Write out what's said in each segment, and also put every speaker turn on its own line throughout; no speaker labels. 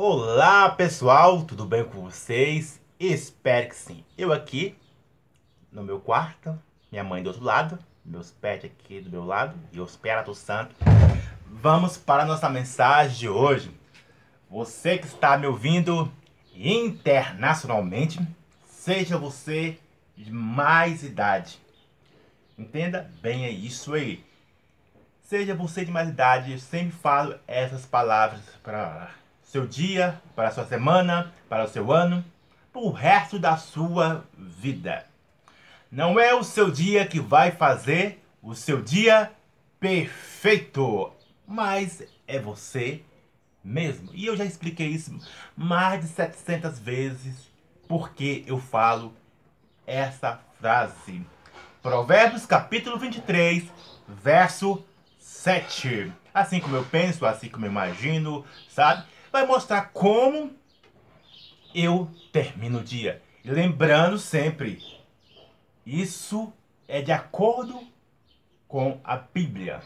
Olá pessoal, tudo bem com vocês? Espero que sim. Eu aqui no meu quarto, minha mãe do outro lado, meus pets aqui do meu lado e o Espírito Santo. Vamos para a nossa mensagem de hoje. Você que está me ouvindo internacionalmente, seja você de mais idade. Entenda bem é isso aí. Seja você de mais idade, eu sempre falo essas palavras para seu dia, para a sua semana, para o seu ano, para o resto da sua vida. Não é o seu dia que vai fazer o seu dia perfeito, mas é você mesmo. E eu já expliquei isso mais de 700 vezes porque eu falo essa frase. Provérbios capítulo 23, verso 7. Assim como eu penso, assim como eu imagino, sabe? Vai mostrar como eu termino o dia. E lembrando sempre, isso é de acordo com a Bíblia.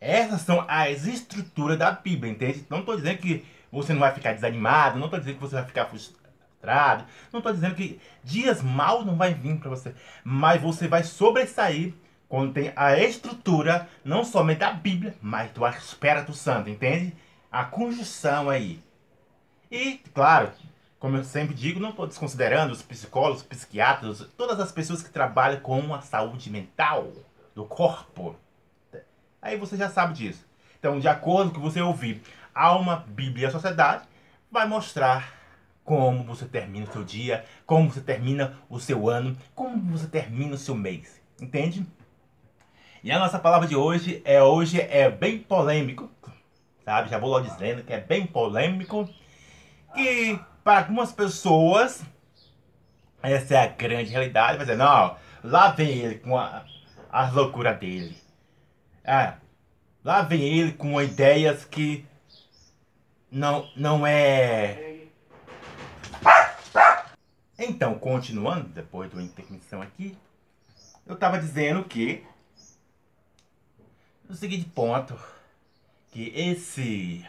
Essas são as estruturas da Bíblia, entende? Não estou dizendo que você não vai ficar desanimado, não estou dizendo que você vai ficar frustrado, não estou dizendo que dias maus não vai vir para você, mas você vai sobressair contém a estrutura não somente da Bíblia, mas do Espírito Santo, entende? A conjunção aí. E, claro, como eu sempre digo, não estou desconsiderando os psicólogos, psiquiatras, todas as pessoas que trabalham com a saúde mental do corpo. Aí você já sabe disso. Então, de acordo com o que você ouvir, alma, Bíblia e a sociedade vai mostrar como você termina o seu dia, como você termina o seu ano, como você termina o seu mês. Entende? E a nossa palavra de hoje é hoje é bem polêmico, sabe? Já vou logo dizendo que é bem polêmico. Que para algumas pessoas essa é a grande realidade. Vai dizer, não, lá vem ele com a, as loucuras dele. É, lá vem ele com ideias que não, não é. Então, continuando, depois de uma aqui, eu estava dizendo que o seguinte ponto, que esse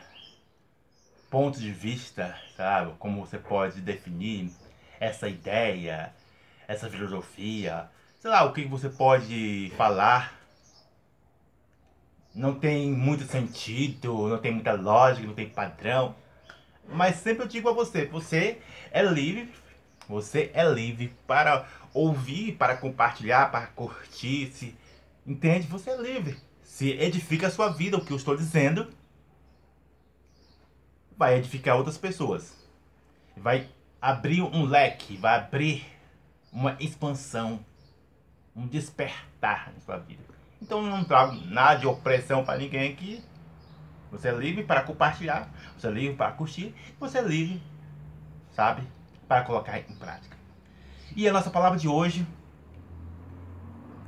ponto de vista, sabe, como você pode definir essa ideia, essa filosofia, sei lá, o que você pode falar, não tem muito sentido, não tem muita lógica, não tem padrão, mas sempre eu digo a você, você é livre, você é livre para ouvir, para compartilhar, para curtir, se entende? Você é livre se edifica a sua vida, o que eu estou dizendo, vai edificar outras pessoas. Vai abrir um leque, vai abrir uma expansão, um despertar na sua vida. Então não trago nada de opressão para ninguém aqui. Você é livre para compartilhar, você é livre para curtir, você é livre, sabe, para colocar em prática. E a nossa palavra de hoje,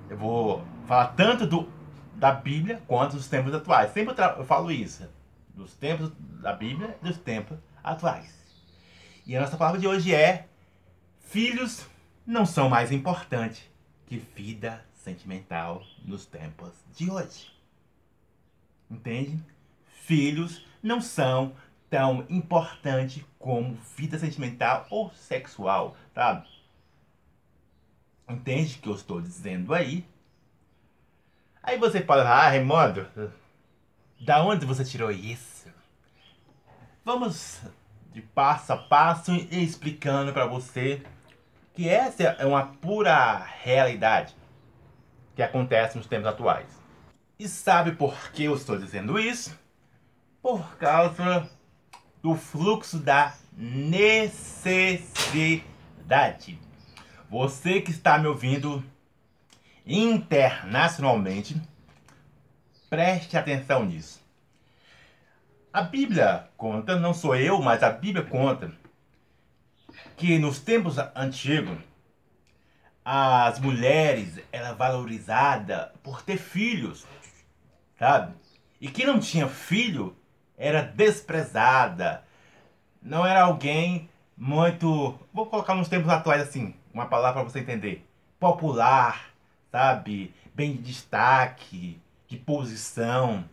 eu vou falar tanto do da Bíblia quanto dos tempos atuais. Sempre eu falo isso, dos tempos da Bíblia e dos tempos atuais. E a nossa palavra de hoje é: filhos não são mais importantes que vida sentimental nos tempos de hoje. Entende? Filhos não são tão importantes como vida sentimental ou sexual, tá? Entende o que eu estou dizendo aí? Aí você fala, ah, Raimundo, da onde você tirou isso? Vamos de passo a passo explicando para você que essa é uma pura realidade que acontece nos tempos atuais. E sabe por que eu estou dizendo isso? Por causa do fluxo da necessidade. Você que está me ouvindo internacionalmente, preste atenção nisso. A Bíblia conta, não sou eu, mas a Bíblia conta, que nos tempos antigos, as mulheres eram valorizadas por ter filhos, sabe? E quem não tinha filho era desprezada. Não era alguém muito. Vou colocar nos tempos atuais assim, uma palavra para você entender: popular, sabe? Bem de destaque, de posição.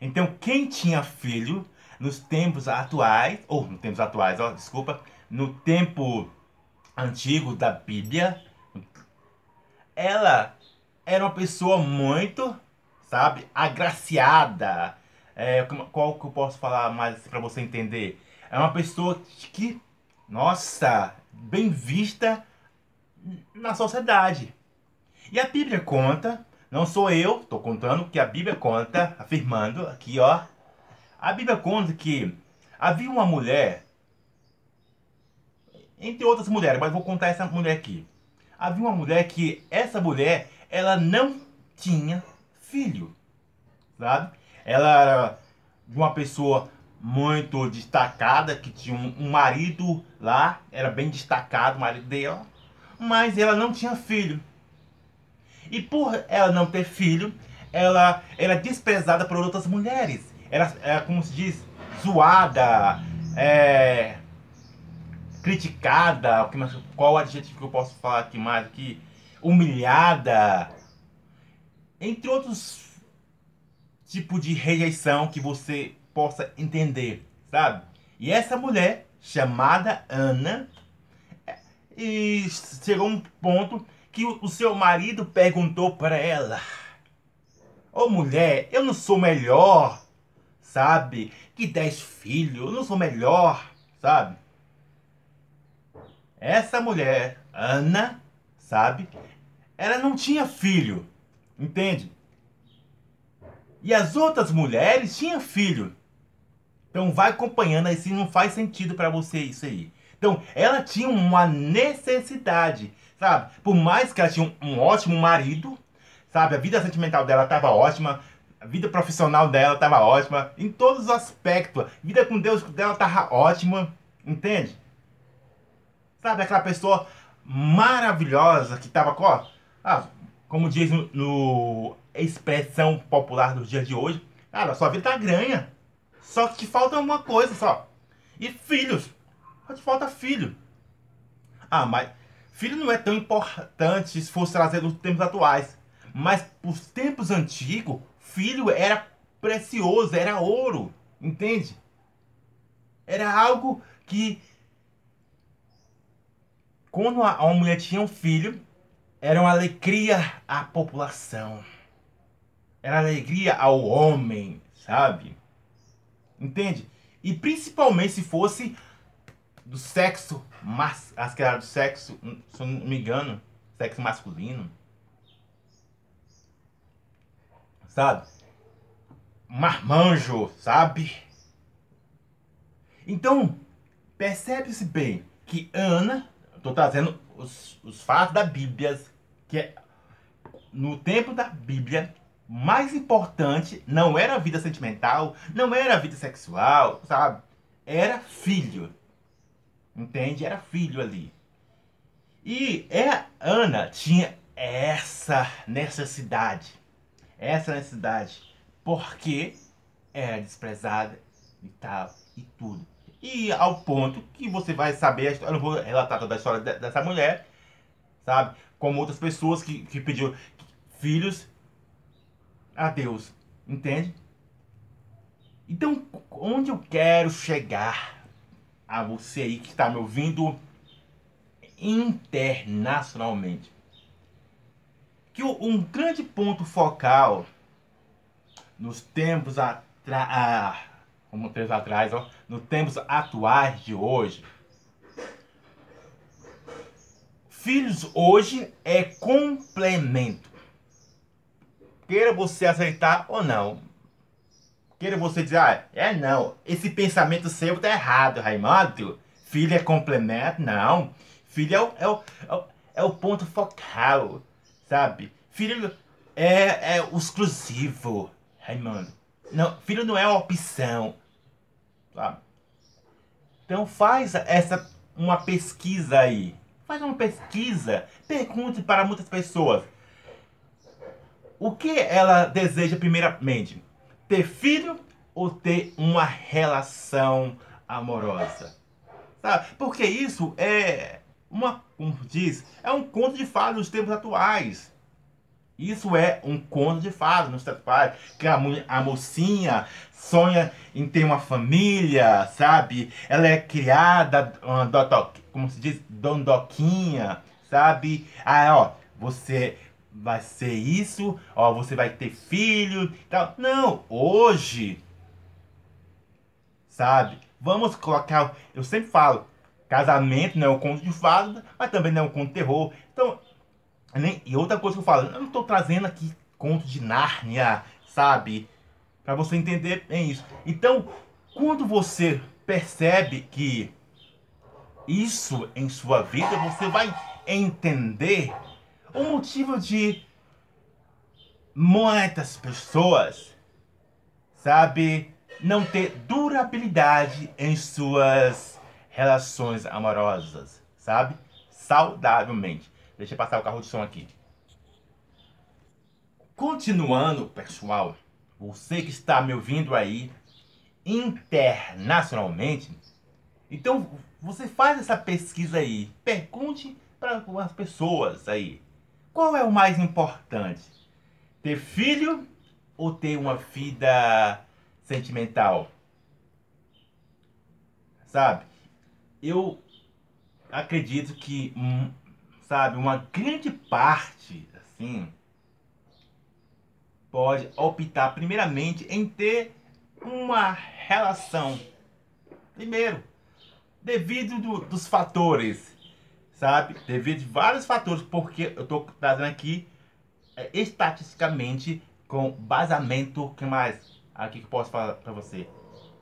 Então, quem tinha filho nos tempos atuais, ou nos tempos atuais, ó, desculpa, no tempo antigo da Bíblia, ela era uma pessoa muito, sabe, agraciada. É, qual que eu posso falar mais para você entender? É uma pessoa que, nossa, bem vista na sociedade. E a Bíblia conta, não sou eu, estou contando que a Bíblia conta, afirmando aqui, ó. A Bíblia conta que havia uma mulher, entre outras mulheres, mas vou contar essa mulher aqui. Havia uma mulher que, essa mulher, ela não tinha filho, sabe? Ela era uma pessoa muito destacada, que tinha um marido lá, era bem destacado o marido dela, mas ela não tinha filho. E por ela não ter filho, ela era desprezada por outras mulheres. Era, era como se diz, zoada, é, criticada, qual adjetivo que eu posso falar aqui mais aqui? Humilhada. Entre outros tipos de rejeição que você possa entender, sabe? E essa mulher, chamada Ana, e chegou um ponto que o seu marido perguntou para ela: Ô oh, mulher, eu não sou melhor, sabe? Que dez filhos, eu não sou melhor, sabe? Essa mulher, Ana, sabe? Ela não tinha filho, entende? E as outras mulheres tinham filho. Então vai acompanhando aí se não faz sentido para você isso aí. Então ela tinha uma necessidade, sabe? Por mais que ela tinha um, um ótimo marido, sabe? A vida sentimental dela estava ótima, a vida profissional dela estava ótima, em todos os aspectos. A vida com Deus dela estava ótima, entende? Sabe aquela pessoa maravilhosa que estava com, ah, como diz no, no expressão popular dos dias de hoje, cara, sua vida tá ganha. Só que te falta uma coisa só. E filhos. Só te falta filho. Ah, mas filho não é tão importante se fosse trazer nos tempos atuais. Mas os tempos antigos, filho era precioso, era ouro. Entende? Era algo que quando uma mulher tinha um filho, era uma alegria à população. Era alegria ao homem, sabe? Entende? E principalmente se fosse do sexo, mas, as que era do sexo, se eu não me engano, sexo masculino. Sabe? Marmanjo, sabe? Então, percebe-se bem que Ana, estou trazendo os, os fatos da Bíblia, que é, no tempo da Bíblia, mais importante não era a vida sentimental, não era a vida sexual, sabe? Era filho. Entende? Era filho ali. E é, Ana tinha essa necessidade. Essa necessidade. Porque era desprezada e tal e tudo. E ao ponto que você vai saber, eu não vou relatar toda a história dessa mulher, sabe? Como outras pessoas que, que pediu filhos a Deus. Entende? Então, onde eu quero chegar a você aí que está me ouvindo internacionalmente? Que um grande ponto focal nos tempos atrás, como tempos atrás, ó, nos tempos atuais de hoje, filhos hoje é complemento. Queira você aceitar ou não. Queira você dizer, ah, é não, esse pensamento seu tá errado, Raimundo. Filho é complemento? Não. Filho é o, é o, é o, é o ponto focal, sabe? Filho é, é o exclusivo, Raimundo. Não, filho não é uma opção, sabe? Então faz essa uma pesquisa aí. Faz uma pesquisa. Pergunte para muitas pessoas o que ela deseja primeiramente? Ter filho ou ter uma relação amorosa? Sabe? Porque isso é uma, como diz, é um conto de fadas dos tempos atuais. Isso é um conto de fadas no Stepfather, que a, a mocinha sonha em ter uma família, sabe? Ela é criada, como se diz, dondoquinha, sabe? Ah, ó, você vai ser isso, ó, você vai ter filho, tal. Não, hoje, sabe? Vamos colocar, eu sempre falo, casamento não é um conto de fadas, mas também não é um conto de terror. Então, nem, e outra coisa que eu falo, eu não estou trazendo aqui conto de Nárnia, sabe? Para você entender bem isso. Então, quando você percebe que isso em sua vida, você vai entender o motivo de muitas pessoas, sabe, não ter durabilidade em suas relações amorosas, sabe? Saudavelmente. Deixa eu passar o carro de som aqui. Continuando, pessoal, você que está me ouvindo aí internacionalmente, então você faz essa pesquisa aí, pergunte para as pessoas aí, qual é o mais importante? Ter filho ou ter uma vida sentimental? Sabe? Eu acredito que hum, sabe, uma grande parte, assim, pode optar primeiramente em ter uma relação. Primeiro, devido do, dos fatores, sabe? Devido a vários fatores, porque eu estou trazendo aqui é, estatisticamente com basamento, que mais aqui que posso falar para você?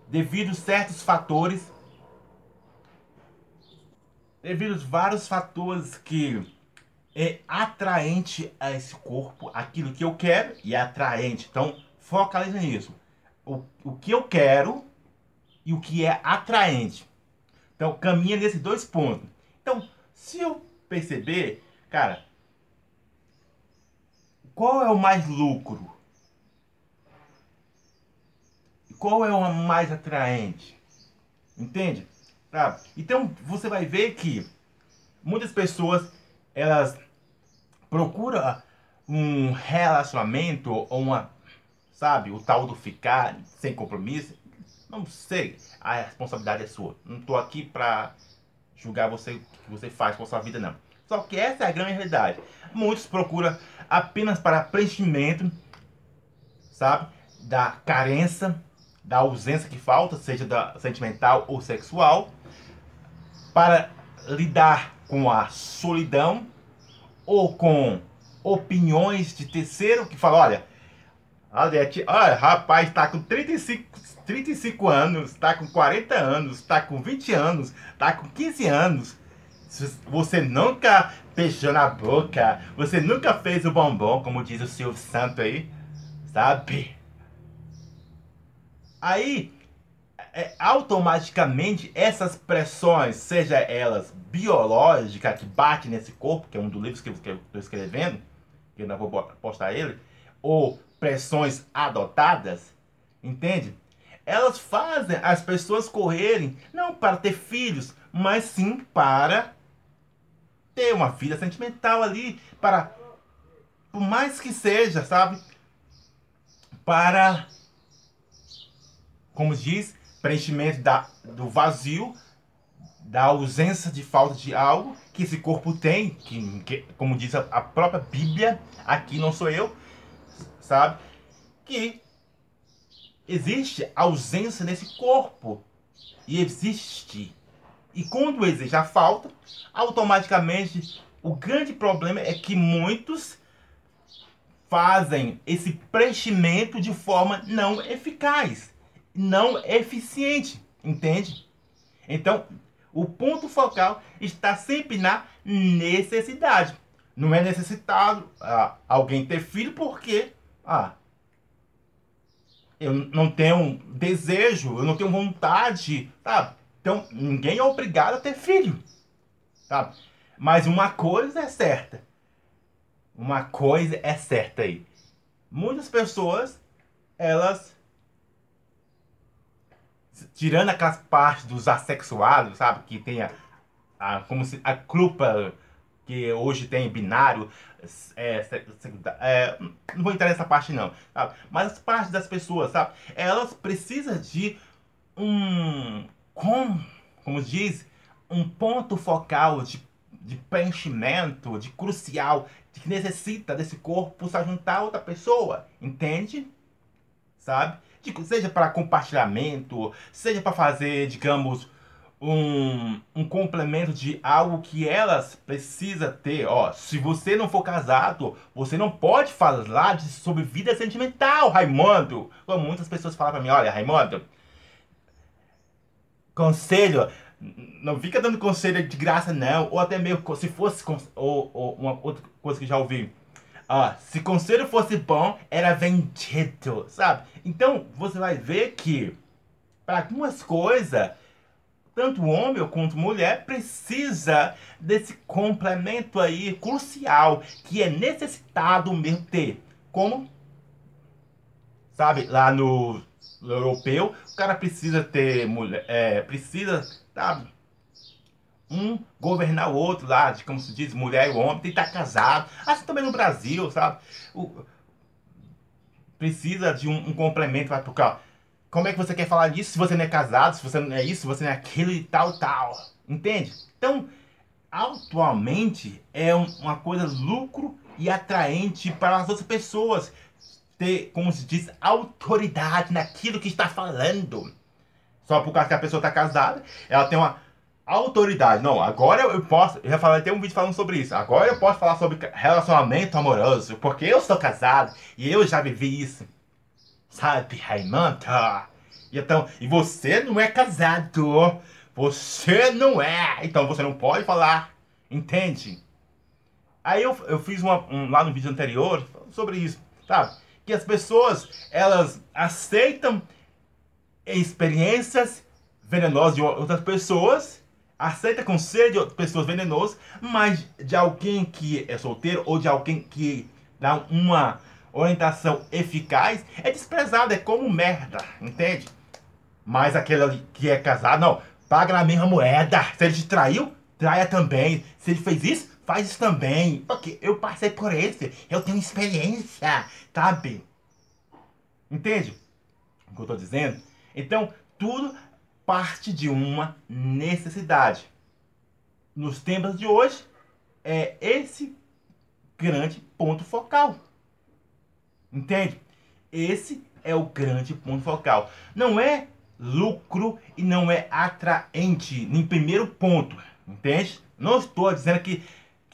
Devido a certos fatores devido a vários fatores que é atraente a esse corpo, aquilo que eu quero e é atraente. Então, focaliza nisso. O, o que eu quero e o que é atraente. Então, caminha nesses dois pontos. Então, se eu perceber, cara, qual é o mais lucro? Qual é o mais atraente? Entende? Tá? Então você vai ver que muitas pessoas elas procuram um relacionamento ou uma, sabe, o tal do ficar sem compromisso. Não sei, a responsabilidade é sua. Não estou aqui para julgar você que você faz com a sua vida não. Só que essa é a grande realidade. Muitos procuram apenas para preenchimento, sabe, da carência, da ausência que falta, seja da sentimental ou sexual para lidar com a solidão ou com opiniões de terceiro que fala, olha, olha, olha rapaz, está com 35, 35 anos, está com 40 anos, está com 20 anos, está com 15 anos. Você nunca beijou na boca, você nunca fez o bombom, como diz o Silvio Santo aí, sabe? Aí é, automaticamente essas pressões, seja elas biológicas que bate nesse corpo, que é um dos livros que eu estou escrevendo, que eu não vou postar ele, ou pressões adotadas, entende? Elas fazem as pessoas correrem não para ter filhos, mas sim para ter uma vida sentimental ali, para por mais que seja, sabe? Para como diz, preenchimento da, do vazio, da ausência de falta de algo que esse corpo tem, que, que como diz a, a, própria Bíblia, aqui não sou eu, sabe? Que existe ausência nesse corpo. E existe. E quando existe a falta, automaticamente o grande problema é que muitos fazem esse preenchimento de forma não eficaz não eficiente, entende? Então, o ponto focal está sempre na necessidade. Não é necessitado ah, alguém ter filho porque ah, eu não tenho desejo, eu não tenho vontade, tá? Então, ninguém é obrigado a ter filho, tá? Mas uma coisa é certa. Uma coisa é certa aí. Muitas pessoas, elas tirando aquelas partes dos assexuados, sabe? Que tem a, a como se a culpa que hoje tem binário, é, é, não vou entrar nessa parte não, sabe? mas as partes das pessoas, sabe? Elas precisam de um, como, como diz, um ponto focal de, de preenchimento, de crucial, de que necessita desse corpo se juntar a outra pessoa, entende? Sabe? De, seja para compartilhamento, seja para fazer, digamos, um, um complemento de algo que elas precisam ter. Ó, se você não for casado, você não pode falar de, sobre vida sentimental, Raimundo. Como muitas pessoas falam para mim, olha, Raimundo, conselho, não fica dando conselho de graça não, ou até mesmo se fosse ou, ou uma outra coisa que já ouvi. Ah, se conselho fosse bom, era vendido, sabe? Então, você vai ver que para algumas coisas tanto homem quanto mulher precisa desse complemento aí crucial que é necessitado mesmo ter. Como, sabe, lá no europeu, o cara precisa ter mulher, é, precisa, sabe, um governar o outro lá, de como se diz, mulher e homem, tem que estar casado. Assim também no Brasil, sabe? O, precisa de um, um complemento para tocar como é que você quer falar disso se você não é casado, se você não é isso, se você não é aquilo e tal, tal. Entende? Então, atualmente é uma coisa lucro e atraente para as outras pessoas ter, como se diz, autoridade naquilo que está falando. Só por causa que a pessoa está casada, ela tem uma autoridade. Não, agora eu posso. Eu já falei, tem um vídeo falando sobre isso. Agora eu posso falar sobre relacionamento amoroso, porque eu sou casado e eu já vivi isso. Sabe, Raimundo? Então, e você não é casado. Você não é. Então você não pode falar. Entende? Aí eu, eu fiz uma, um, lá no vídeo anterior sobre isso, sabe? Que as pessoas, elas aceitam experiências venenosas de outras pessoas, aceita conselho de outras pessoas venenosas, mas de alguém que é solteiro ou de alguém que dá uma orientação eficaz é desprezado, é como merda, entende? Mas aquele que é casado, não, paga na mesma moeda. Se ele te traiu, traia também. Se ele fez isso, faz isso também. Porque eu passei por esse, eu tenho experiência, sabe? Entende o que eu tô dizendo? Então, tudo parte de uma necessidade. Nos tempos de hoje, é esse grande ponto focal. Entende? Esse é o grande ponto focal. Não é lucro e não é atraente em primeiro ponto. Entende? Não estou dizendo que,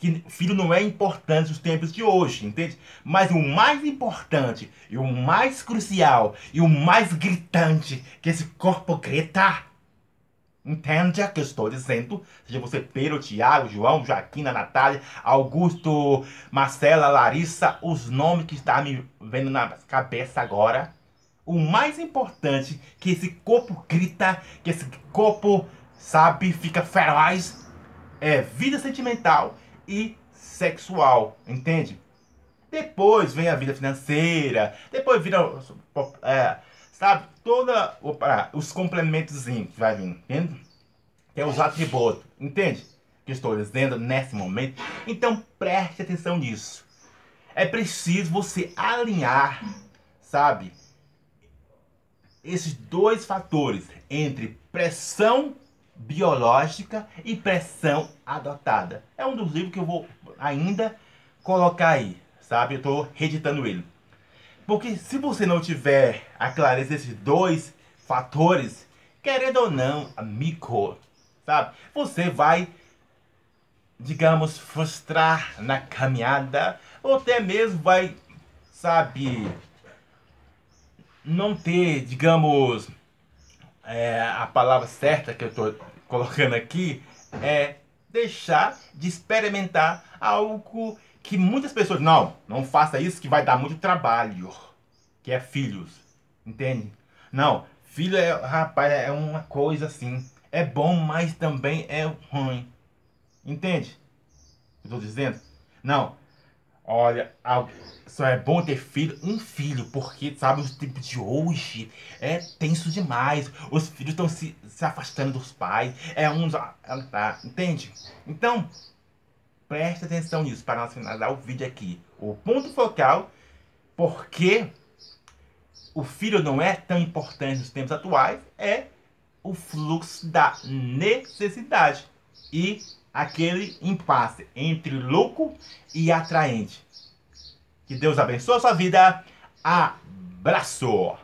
que filho não é importante nos tempos de hoje, entende? Mas o mais importante e o mais crucial e o mais gritante que esse corpo grita Entende o que eu estou dizendo? Seja você Pedro, Tiago, João, Joaquina, Natália, Augusto, Marcela, Larissa, os nomes que estão me vendo na cabeça agora. O mais importante que esse corpo grita, que esse corpo, sabe, fica feroz, é vida sentimental e sexual, entende? Depois vem a vida financeira, depois vira é, Sabe? Toda. Opa, os complementos que vai vir, entende? Que é os atributos, entende? Que estou dizendo nesse momento. Então preste atenção nisso. É preciso você alinhar, sabe? Esses dois fatores entre pressão biológica e pressão adotada. É um dos livros que eu vou ainda colocar aí, sabe? Eu estou reeditando ele. Porque se você não tiver a clareza desses dois fatores, querendo ou não, amigo, sabe? Você vai, digamos, frustrar na caminhada, ou até mesmo vai, sabe, não ter, digamos, é, a palavra certa que eu estou colocando aqui é deixar de experimentar algo que muitas pessoas, não, não faça isso que vai dar muito trabalho, que é filhos, entende? Não, filho é, rapaz, é uma coisa assim, é bom, mas também é ruim, entende? Eu tô dizendo? Não, olha, só é bom ter filho, um filho, porque, sabe, os tempos de hoje é tenso demais, os filhos estão se, se afastando dos pais, é uns, tá, entende? Então, Preste atenção nisso para nós finalizar o vídeo aqui. O ponto focal, porque o filho não é tão importante nos tempos atuais, é o fluxo da necessidade e aquele impasse entre louco e atraente. Que Deus abençoe a sua vida. Abraço!